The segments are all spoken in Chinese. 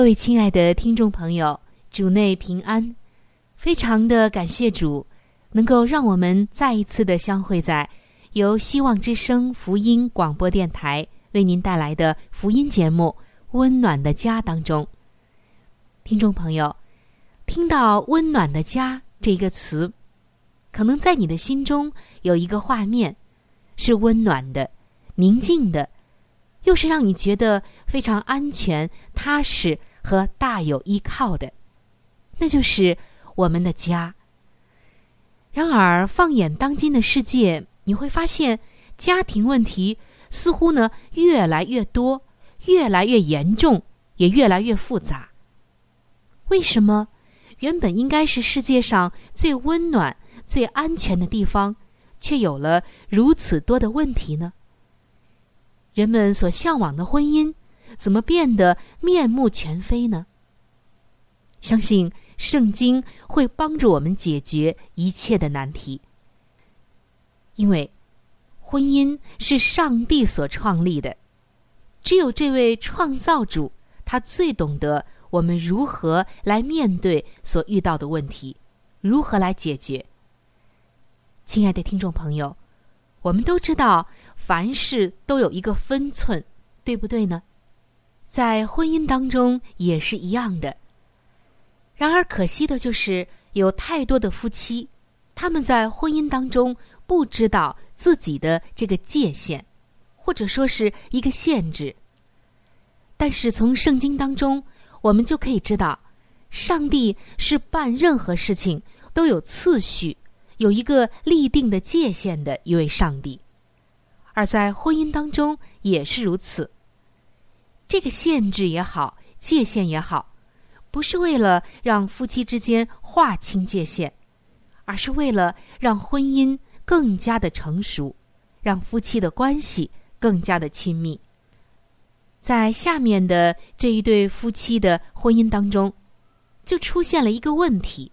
各位亲爱的听众朋友，主内平安，非常的感谢主，能够让我们再一次的相会在由希望之声福音广播电台为您带来的福音节目《温暖的家》当中。听众朋友，听到“温暖的家”这个词，可能在你的心中有一个画面，是温暖的、宁静的，又是让你觉得非常安全、踏实。和大有依靠的，那就是我们的家。然而，放眼当今的世界，你会发现家庭问题似乎呢越来越多、越来越严重，也越来越复杂。为什么原本应该是世界上最温暖、最安全的地方，却有了如此多的问题呢？人们所向往的婚姻。怎么变得面目全非呢？相信圣经会帮助我们解决一切的难题，因为婚姻是上帝所创立的，只有这位创造主，他最懂得我们如何来面对所遇到的问题，如何来解决。亲爱的听众朋友，我们都知道凡事都有一个分寸，对不对呢？在婚姻当中也是一样的。然而可惜的就是有太多的夫妻，他们在婚姻当中不知道自己的这个界限，或者说是一个限制。但是从圣经当中，我们就可以知道，上帝是办任何事情都有次序，有一个立定的界限的一位上帝，而在婚姻当中也是如此。这个限制也好，界限也好，不是为了让夫妻之间划清界限，而是为了让婚姻更加的成熟，让夫妻的关系更加的亲密。在下面的这一对夫妻的婚姻当中，就出现了一个问题，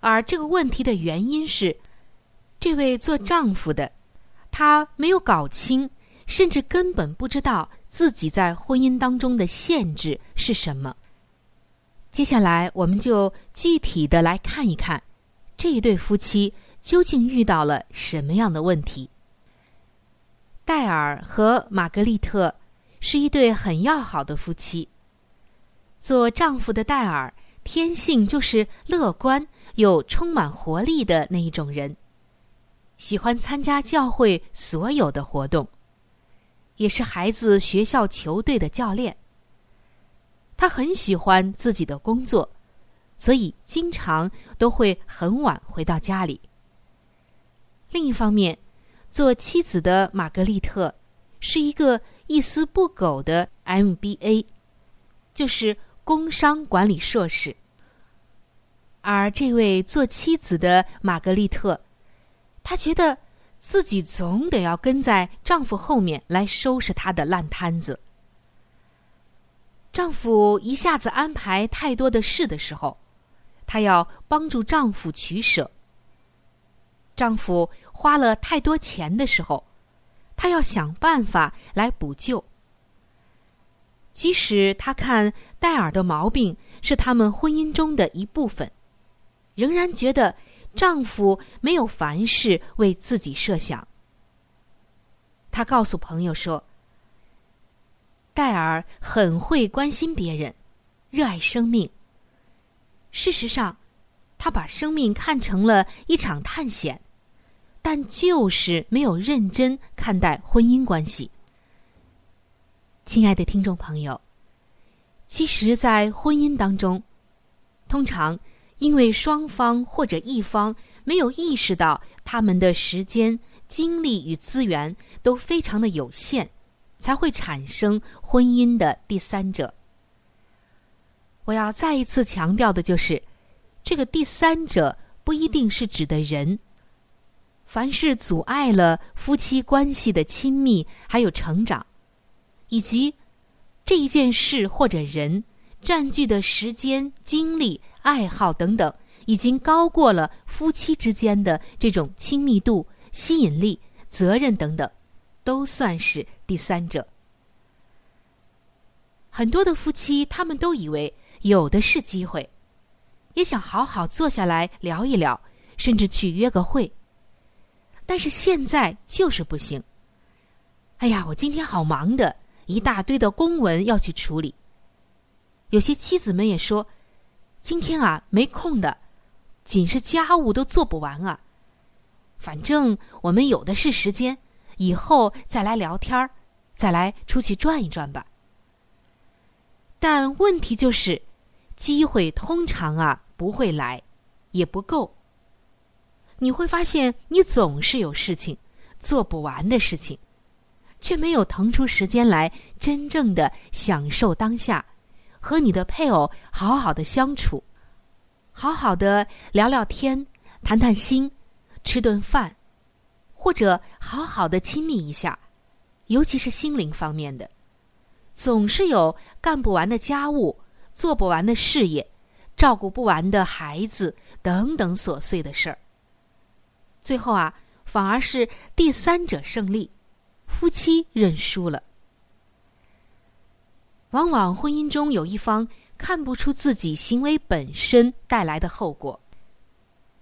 而这个问题的原因是，这位做丈夫的，他没有搞清，甚至根本不知道。自己在婚姻当中的限制是什么？接下来，我们就具体的来看一看，这一对夫妻究竟遇到了什么样的问题。戴尔和玛格丽特是一对很要好的夫妻。做丈夫的戴尔，天性就是乐观又充满活力的那一种人，喜欢参加教会所有的活动。也是孩子学校球队的教练。他很喜欢自己的工作，所以经常都会很晚回到家里。另一方面，做妻子的玛格丽特是一个一丝不苟的 MBA，就是工商管理硕士。而这位做妻子的玛格丽特，她觉得。自己总得要跟在丈夫后面来收拾他的烂摊子。丈夫一下子安排太多的事的时候，她要帮助丈夫取舍；丈夫花了太多钱的时候，她要想办法来补救。即使她看戴尔的毛病是他们婚姻中的一部分，仍然觉得丈夫没有凡事为自己设想。她告诉朋友说。戴尔很会关心别人，热爱生命。事实上，他把生命看成了一场探险，但就是没有认真看待婚姻关系。亲爱的听众朋友，其实，在婚姻当中，通常因为双方或者一方没有意识到他们的时间、精力与资源都非常的有限。才会产生婚姻的第三者。我要再一次强调的就是，这个第三者不一定是指的人。凡是阻碍了夫妻关系的亲密还有成长，以及这一件事或者人占据的时间、精力、爱好等等，已经高过了夫妻之间的这种亲密度、吸引力、责任等等。都算是第三者。很多的夫妻，他们都以为有的是机会，也想好好坐下来聊一聊，甚至去约个会。但是现在就是不行。哎呀，我今天好忙的，一大堆的公文要去处理。有些妻子们也说，今天啊没空的，仅是家务都做不完啊。反正我们有的是时间。以后再来聊天儿，再来出去转一转吧。但问题就是，机会通常啊不会来，也不够。你会发现，你总是有事情做不完的事情，却没有腾出时间来真正的享受当下，和你的配偶好好的相处，好好的聊聊天，谈谈心，吃顿饭。或者好好的亲密一下，尤其是心灵方面的，总是有干不完的家务、做不完的事业、照顾不完的孩子等等琐碎的事儿。最后啊，反而是第三者胜利，夫妻认输了。往往婚姻中有一方看不出自己行为本身带来的后果。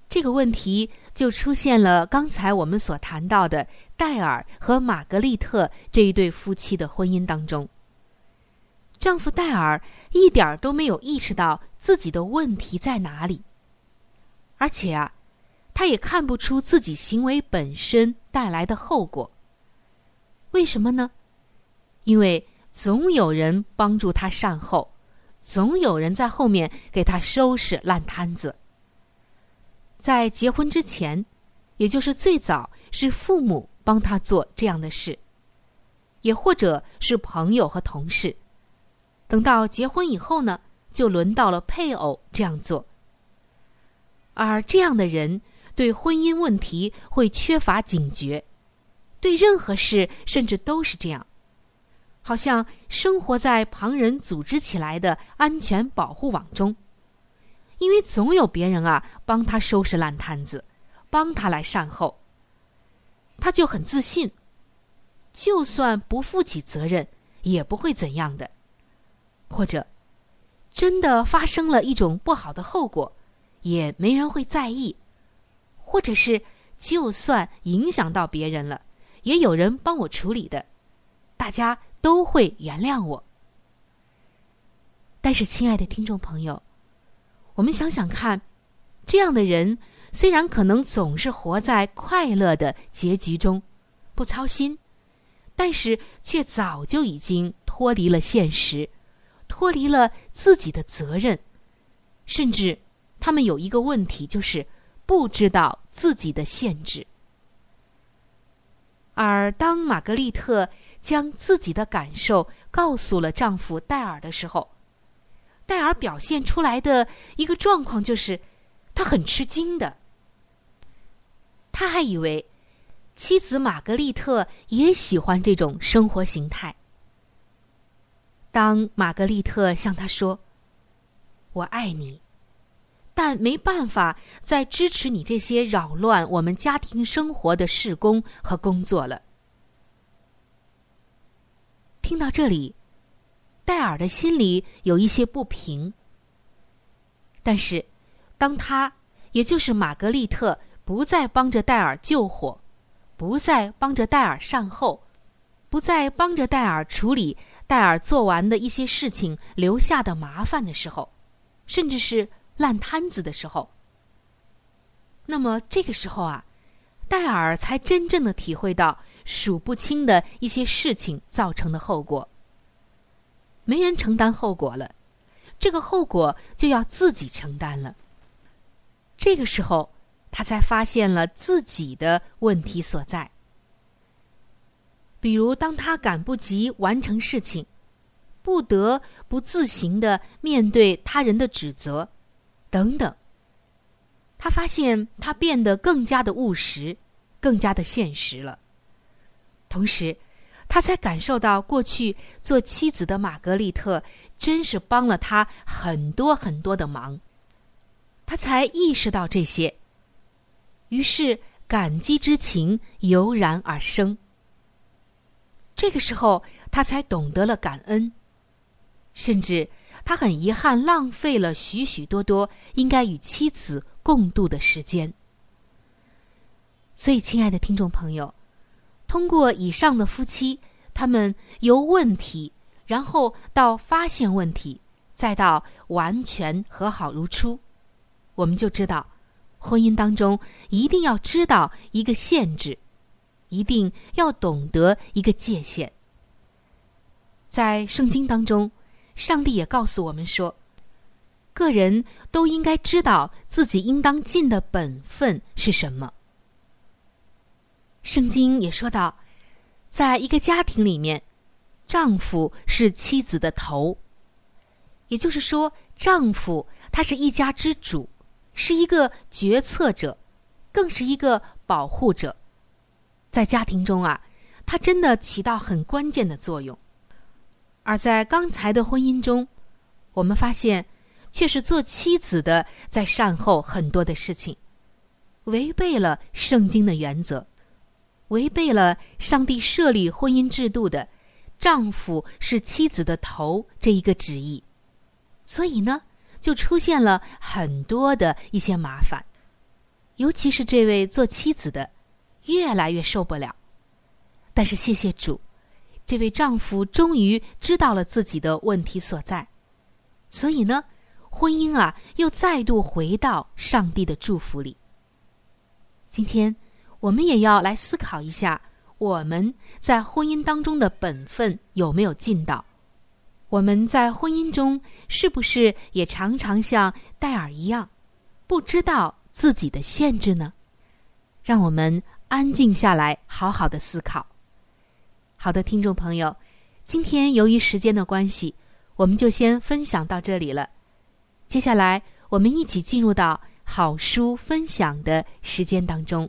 这个问题就出现了。刚才我们所谈到的戴尔和玛格丽特这一对夫妻的婚姻当中，丈夫戴尔一点都没有意识到自己的问题在哪里，而且啊，他也看不出自己行为本身带来的后果。为什么呢？因为总有人帮助他善后，总有人在后面给他收拾烂摊子。在结婚之前，也就是最早是父母帮他做这样的事，也或者是朋友和同事。等到结婚以后呢，就轮到了配偶这样做。而这样的人对婚姻问题会缺乏警觉，对任何事甚至都是这样，好像生活在旁人组织起来的安全保护网中。因为总有别人啊帮他收拾烂摊子，帮他来善后，他就很自信，就算不负起责任，也不会怎样的。或者，真的发生了一种不好的后果，也没人会在意。或者是，就算影响到别人了，也有人帮我处理的，大家都会原谅我。但是，亲爱的听众朋友。我们想想看，这样的人虽然可能总是活在快乐的结局中，不操心，但是却早就已经脱离了现实，脱离了自己的责任，甚至他们有一个问题，就是不知道自己的限制。而当玛格丽特将自己的感受告诉了丈夫戴尔的时候，戴尔表现出来的一个状况就是，他很吃惊的。他还以为妻子玛格丽特也喜欢这种生活形态。当玛格丽特向他说：“我爱你，但没办法再支持你这些扰乱我们家庭生活的事工和工作了。”听到这里，戴尔的心里有一些不平。但是，当他，也就是玛格丽特，不再帮着戴尔救火，不再帮着戴尔善后，不再帮着戴尔处理戴尔做完的一些事情留下的麻烦的时候，甚至是烂摊子的时候，那么这个时候啊，戴尔才真正的体会到数不清的一些事情造成的后果。没人承担后果了。这个后果就要自己承担了。这个时候，他才发现了自己的问题所在。比如，当他赶不及完成事情，不得不自行的面对他人的指责，等等，他发现他变得更加的务实，更加的现实了。同时，他才感受到过去做妻子的玛格丽特真是帮了他很多很多的忙，他才意识到这些，于是感激之情油然而生。这个时候，他才懂得了感恩，甚至他很遗憾浪费了许许多多应该与妻子共度的时间。所以，亲爱的听众朋友。通过以上的夫妻，他们由问题，然后到发现问题，再到完全和好如初，我们就知道，婚姻当中一定要知道一个限制，一定要懂得一个界限。在圣经当中，上帝也告诉我们说，个人都应该知道自己应当尽的本分是什么。圣经也说到，在一个家庭里面，丈夫是妻子的头。也就是说，丈夫他是一家之主，是一个决策者，更是一个保护者。在家庭中啊，他真的起到很关键的作用。而在刚才的婚姻中，我们发现，却是做妻子的在善后很多的事情，违背了圣经的原则。违背了上帝设立婚姻制度的“丈夫是妻子的头”这一个旨意，所以呢，就出现了很多的一些麻烦，尤其是这位做妻子的，越来越受不了。但是谢谢主，这位丈夫终于知道了自己的问题所在，所以呢，婚姻啊又再度回到上帝的祝福里。今天。我们也要来思考一下，我们在婚姻当中的本分有没有尽到？我们在婚姻中是不是也常常像戴尔一样，不知道自己的限制呢？让我们安静下来，好好的思考。好的，听众朋友，今天由于时间的关系，我们就先分享到这里了。接下来，我们一起进入到好书分享的时间当中。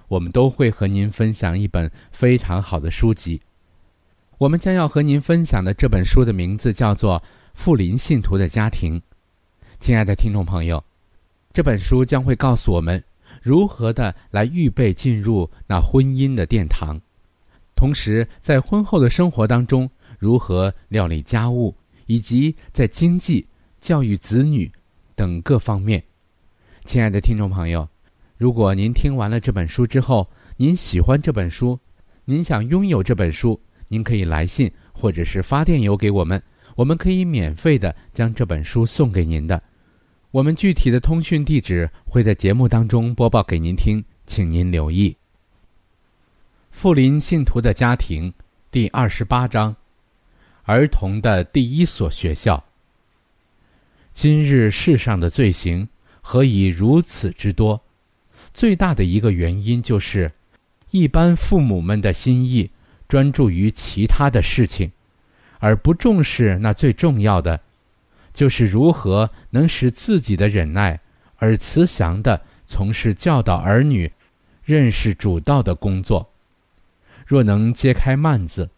我们都会和您分享一本非常好的书籍。我们将要和您分享的这本书的名字叫做《富林信徒的家庭》。亲爱的听众朋友，这本书将会告诉我们如何的来预备进入那婚姻的殿堂，同时在婚后的生活当中如何料理家务，以及在经济、教育子女等各方面。亲爱的听众朋友。如果您听完了这本书之后，您喜欢这本书，您想拥有这本书，您可以来信或者是发电邮给我们，我们可以免费的将这本书送给您的。我们具体的通讯地址会在节目当中播报给您听，请您留意。富林信徒的家庭第二十八章：儿童的第一所学校。今日世上的罪行何以如此之多？最大的一个原因就是，一般父母们的心意专注于其他的事情，而不重视那最重要的，就是如何能使自己的忍耐而慈祥的从事教导儿女认识主道的工作。若能揭开幔子，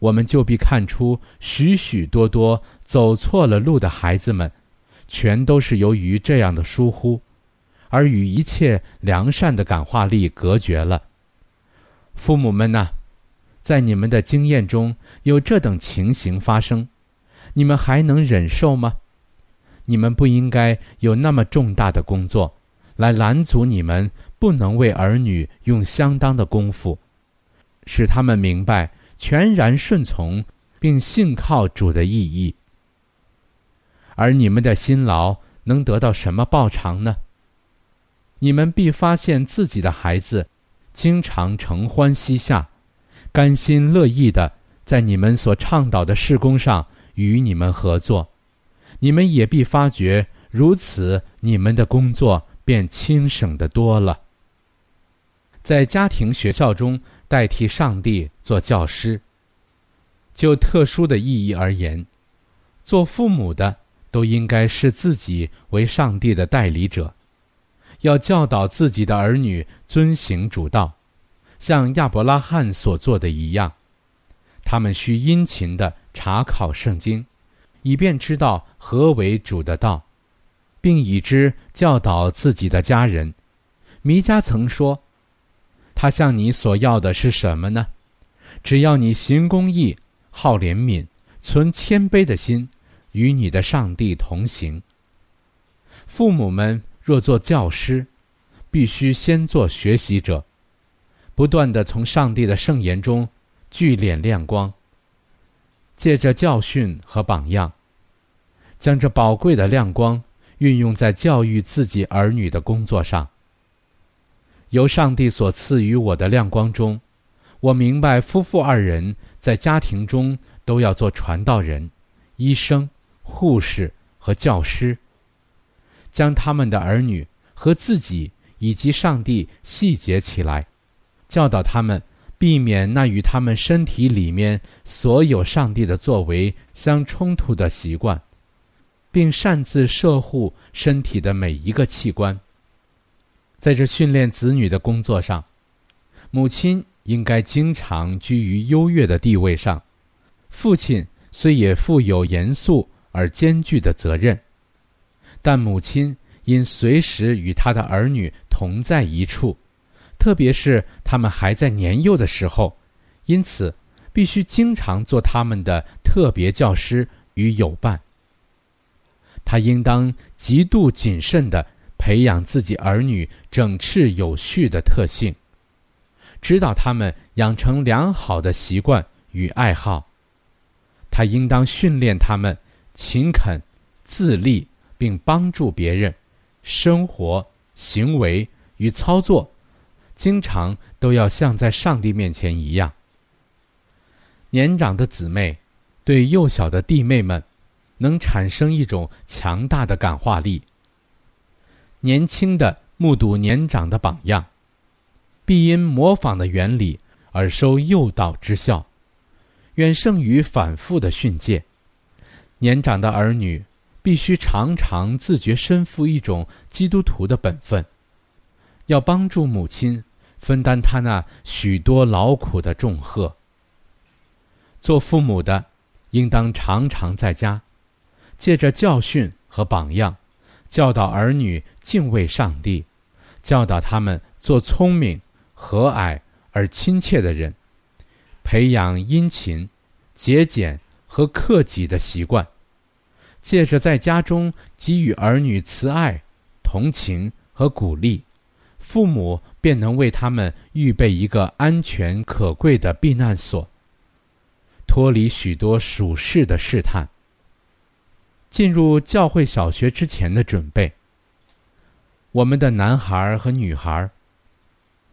我们就必看出许许多多走错了路的孩子们，全都是由于这样的疏忽，而与一切良善的感化力隔绝了。父母们呐，在你们的经验中有这等情形发生，你们还能忍受吗？你们不应该有那么重大的工作，来拦阻你们不能为儿女用相当的功夫。使他们明白全然顺从并信靠主的意义，而你们的辛劳能得到什么报偿呢？你们必发现自己的孩子经常承欢膝下，甘心乐意的在你们所倡导的事工上与你们合作，你们也必发觉如此，你们的工作便轻省的多了。在家庭学校中。代替上帝做教师。就特殊的意义而言，做父母的都应该视自己为上帝的代理者，要教导自己的儿女遵行主道，像亚伯拉罕所做的一样。他们需殷勤地查考圣经，以便知道何为主的道，并以之教导自己的家人。弥迦曾说。他向你所要的是什么呢？只要你行公义、好怜悯、存谦卑的心，与你的上帝同行。父母们若做教师，必须先做学习者，不断的从上帝的圣言中聚敛亮光，借着教训和榜样，将这宝贵的亮光运用在教育自己儿女的工作上。由上帝所赐予我的亮光中，我明白夫妇二人在家庭中都要做传道人、医生、护士和教师，将他们的儿女和自己以及上帝细节起来，教导他们避免那与他们身体里面所有上帝的作为相冲突的习惯，并擅自摄护身体的每一个器官。在这训练子女的工作上，母亲应该经常居于优越的地位上，父亲虽也负有严肃而艰巨的责任，但母亲应随时与他的儿女同在一处，特别是他们还在年幼的时候，因此必须经常做他们的特别教师与友伴。他应当极度谨慎的。培养自己儿女整饬有序的特性，指导他们养成良好的习惯与爱好。他应当训练他们勤恳、自立，并帮助别人。生活、行为与操作，经常都要像在上帝面前一样。年长的姊妹对幼小的弟妹们，能产生一种强大的感化力。年轻的目睹年长的榜样，必因模仿的原理而收诱导之效，远胜于反复的训诫。年长的儿女必须常常自觉身负一种基督徒的本分，要帮助母亲分担他那许多劳苦的重荷。做父母的，应当常常在家，借着教训和榜样。教导儿女敬畏上帝，教导他们做聪明、和蔼而亲切的人，培养殷勤、节俭和克己的习惯。借着在家中给予儿女慈爱、同情和鼓励，父母便能为他们预备一个安全可贵的避难所，脱离许多属世的试探。进入教会小学之前的准备。我们的男孩和女孩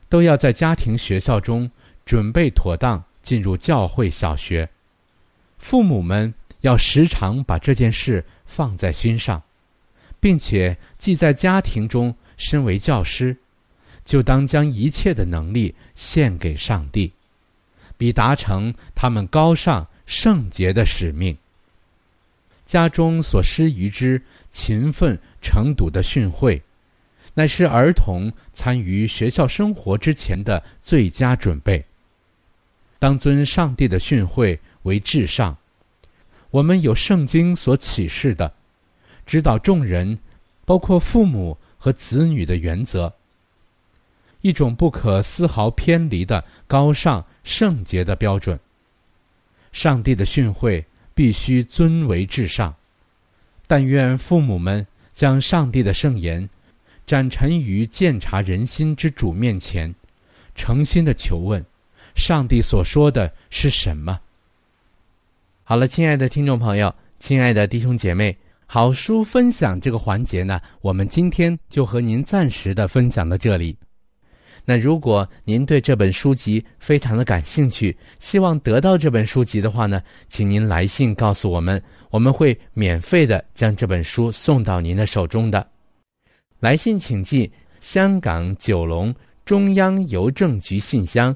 都要在家庭学校中准备妥当进入教会小学，父母们要时常把这件事放在心上，并且既在家庭中身为教师，就当将一切的能力献给上帝，比达成他们高尚圣洁的使命。家中所施于之勤奋成笃的训诲，乃是儿童参与学校生活之前的最佳准备。当尊上帝的训诲为至上，我们有圣经所启示的，指导众人，包括父母和子女的原则，一种不可丝毫偏离的高尚圣洁的标准。上帝的训诲。必须尊为至上，但愿父母们将上帝的圣言展陈于鉴察人心之主面前，诚心的求问：上帝所说的是什么？好了，亲爱的听众朋友，亲爱的弟兄姐妹，好书分享这个环节呢，我们今天就和您暂时的分享到这里。那如果您对这本书籍非常的感兴趣，希望得到这本书籍的话呢，请您来信告诉我们，我们会免费的将这本书送到您的手中的。来信请寄香港九龙中央邮政局信箱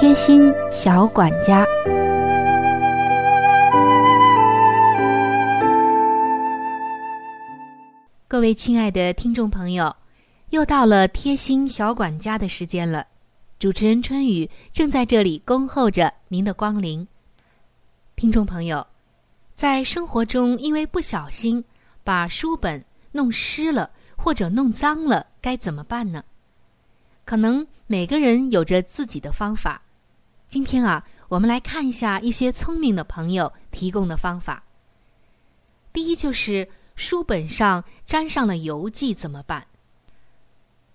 贴心小管家，各位亲爱的听众朋友。又到了贴心小管家的时间了，主持人春雨正在这里恭候着您的光临。听众朋友，在生活中因为不小心把书本弄湿了或者弄脏了，该怎么办呢？可能每个人有着自己的方法。今天啊，我们来看一下一些聪明的朋友提供的方法。第一就是书本上沾上了油迹怎么办？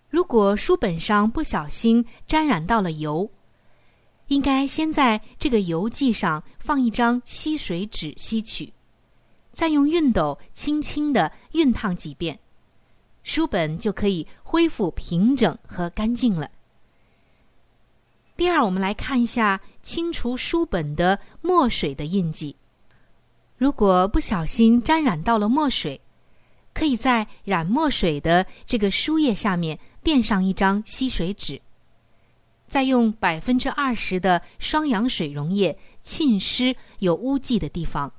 如果书本上不小心沾染到了油，应该先在这个油迹上放一张吸水纸吸取，再用熨斗轻轻的熨烫几遍，书本就可以恢复平整和干净了。第二，我们来看一下清除书本的墨水的印记。如果不小心沾染到了墨水，可以在染墨水的这个书页下面。垫上一张吸水纸，再用百分之二十的双氧水溶液浸湿有污迹的地方，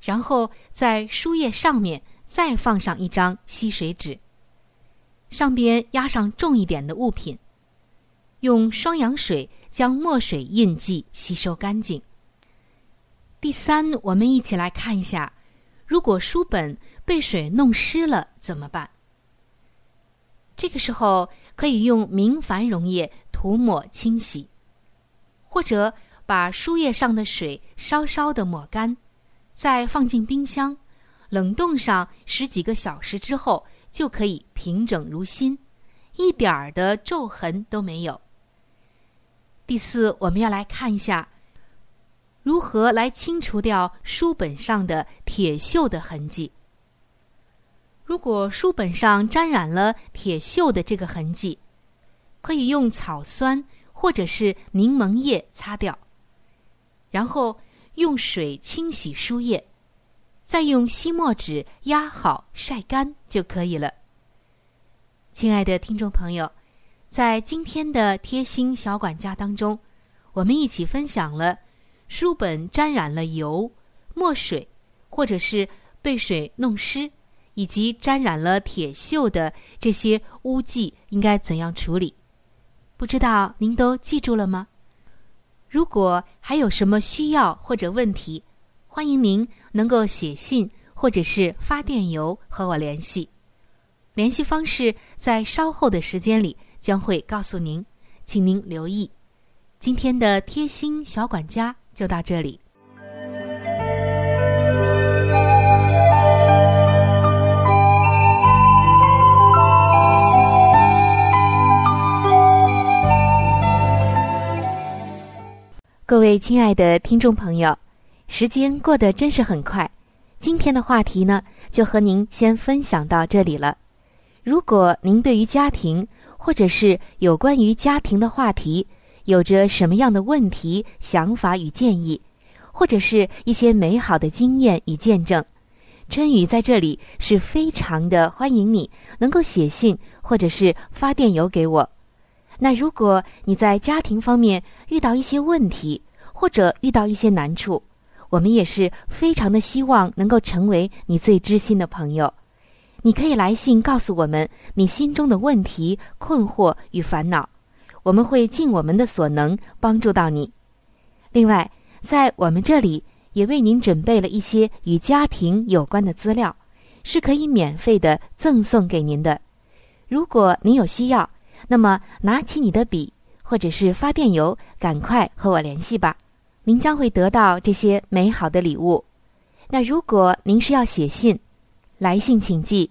然后在书页上面再放上一张吸水纸，上边压上重一点的物品，用双氧水将墨水印记吸收干净。第三，我们一起来看一下，如果书本被水弄湿了怎么办？这个时候可以用明矾溶液涂抹清洗，或者把书页上的水稍稍的抹干，再放进冰箱冷冻上十几个小时之后，就可以平整如新，一点儿的皱痕都没有。第四，我们要来看一下如何来清除掉书本上的铁锈的痕迹。如果书本上沾染了铁锈的这个痕迹，可以用草酸或者是柠檬叶擦掉，然后用水清洗书页，再用吸墨纸压好晒干就可以了。亲爱的听众朋友，在今天的贴心小管家当中，我们一起分享了书本沾染了油、墨水，或者是被水弄湿。以及沾染了铁锈的这些污迹应该怎样处理？不知道您都记住了吗？如果还有什么需要或者问题，欢迎您能够写信或者是发电邮和我联系。联系方式在稍后的时间里将会告诉您，请您留意。今天的贴心小管家就到这里。各位亲爱的听众朋友，时间过得真是很快。今天的话题呢，就和您先分享到这里了。如果您对于家庭，或者是有关于家庭的话题，有着什么样的问题、想法与建议，或者是一些美好的经验与见证，春雨在这里是非常的欢迎你能够写信或者是发电邮给我。那如果你在家庭方面遇到一些问题，或者遇到一些难处，我们也是非常的希望能够成为你最知心的朋友。你可以来信告诉我们你心中的问题、困惑与烦恼，我们会尽我们的所能帮助到你。另外，在我们这里也为您准备了一些与家庭有关的资料，是可以免费的赠送给您的。如果您有需要，那么，拿起你的笔，或者是发电邮，赶快和我联系吧。您将会得到这些美好的礼物。那如果您是要写信，来信请寄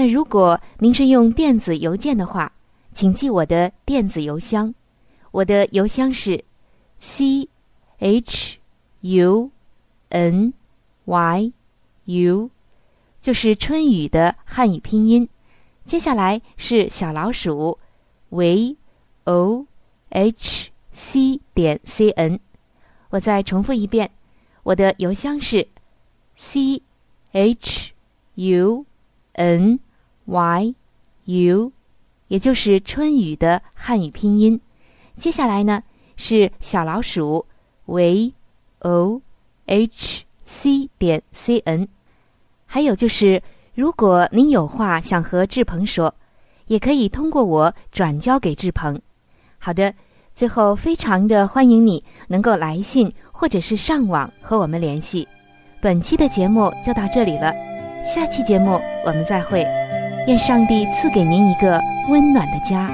那如果您是用电子邮件的话，请记我的电子邮箱，我的邮箱是 c h u n y u，就是春雨的汉语拼音。接下来是小老鼠 v。o h c 点 c n，我再重复一遍，我的邮箱是 c h u n y u，也就是春雨的汉语拼音。接下来呢是小老鼠 v o h c 点 c n，还有就是，如果您有话想和志鹏说，也可以通过我转交给志鹏。好的，最后非常的欢迎你能够来信或者是上网和我们联系。本期的节目就到这里了，下期节目我们再会。愿上帝赐给您一个温暖的家。